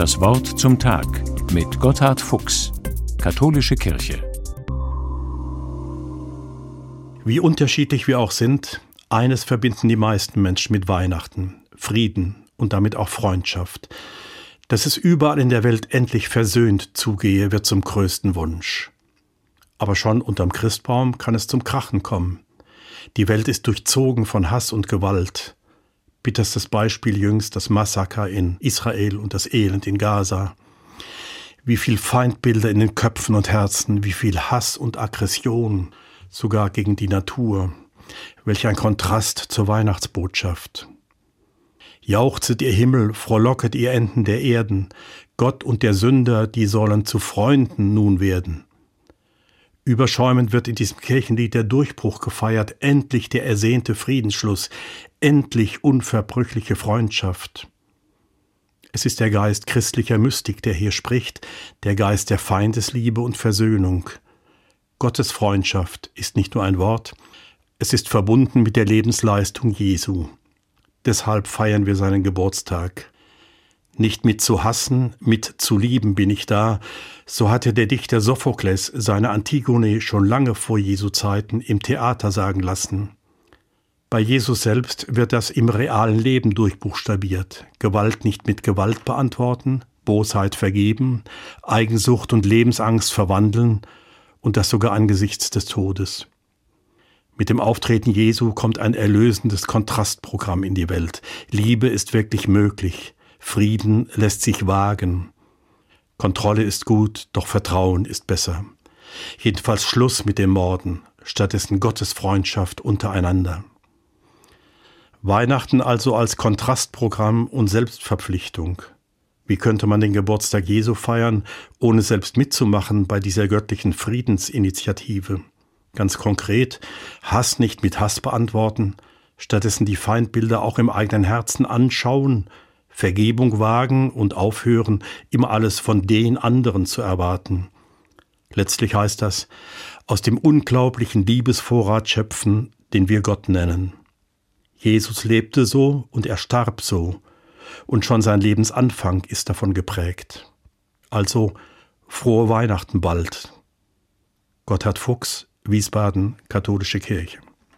Das Wort zum Tag mit Gotthard Fuchs, Katholische Kirche. Wie unterschiedlich wir auch sind, eines verbinden die meisten Menschen mit Weihnachten, Frieden und damit auch Freundschaft. Dass es überall in der Welt endlich versöhnt zugehe, wird zum größten Wunsch. Aber schon unterm Christbaum kann es zum Krachen kommen. Die Welt ist durchzogen von Hass und Gewalt. Bitterstes Beispiel jüngst das Massaker in Israel und das Elend in Gaza. Wie viel Feindbilder in den Köpfen und Herzen, wie viel Hass und Aggression, sogar gegen die Natur. Welch ein Kontrast zur Weihnachtsbotschaft. Jauchzet ihr Himmel, frohlocket ihr Enden der Erden, Gott und der Sünder, die sollen zu Freunden nun werden. Überschäumend wird in diesem Kirchenlied der Durchbruch gefeiert, endlich der ersehnte Friedensschluss, endlich unverbrüchliche Freundschaft. Es ist der Geist christlicher Mystik, der hier spricht, der Geist der Feindesliebe und Versöhnung. Gottes Freundschaft ist nicht nur ein Wort, es ist verbunden mit der Lebensleistung Jesu. Deshalb feiern wir seinen Geburtstag. Nicht mit zu hassen, mit zu lieben bin ich da, so hatte der Dichter Sophokles seine Antigone schon lange vor Jesu Zeiten im Theater sagen lassen. Bei Jesus selbst wird das im realen Leben durchbuchstabiert. Gewalt nicht mit Gewalt beantworten, Bosheit vergeben, Eigensucht und Lebensangst verwandeln und das sogar angesichts des Todes. Mit dem Auftreten Jesu kommt ein erlösendes Kontrastprogramm in die Welt. Liebe ist wirklich möglich. Frieden lässt sich wagen. Kontrolle ist gut, doch Vertrauen ist besser. Jedenfalls Schluss mit dem Morden, stattdessen Gottes Freundschaft untereinander. Weihnachten also als Kontrastprogramm und Selbstverpflichtung. Wie könnte man den Geburtstag Jesu feiern, ohne selbst mitzumachen bei dieser göttlichen Friedensinitiative? Ganz konkret, Hass nicht mit Hass beantworten, stattdessen die Feindbilder auch im eigenen Herzen anschauen, Vergebung wagen und aufhören, immer alles von den anderen zu erwarten. Letztlich heißt das, aus dem unglaublichen Liebesvorrat schöpfen, den wir Gott nennen. Jesus lebte so und er starb so, und schon sein Lebensanfang ist davon geprägt. Also frohe Weihnachten bald. Gotthard Fuchs, Wiesbaden, Katholische Kirche.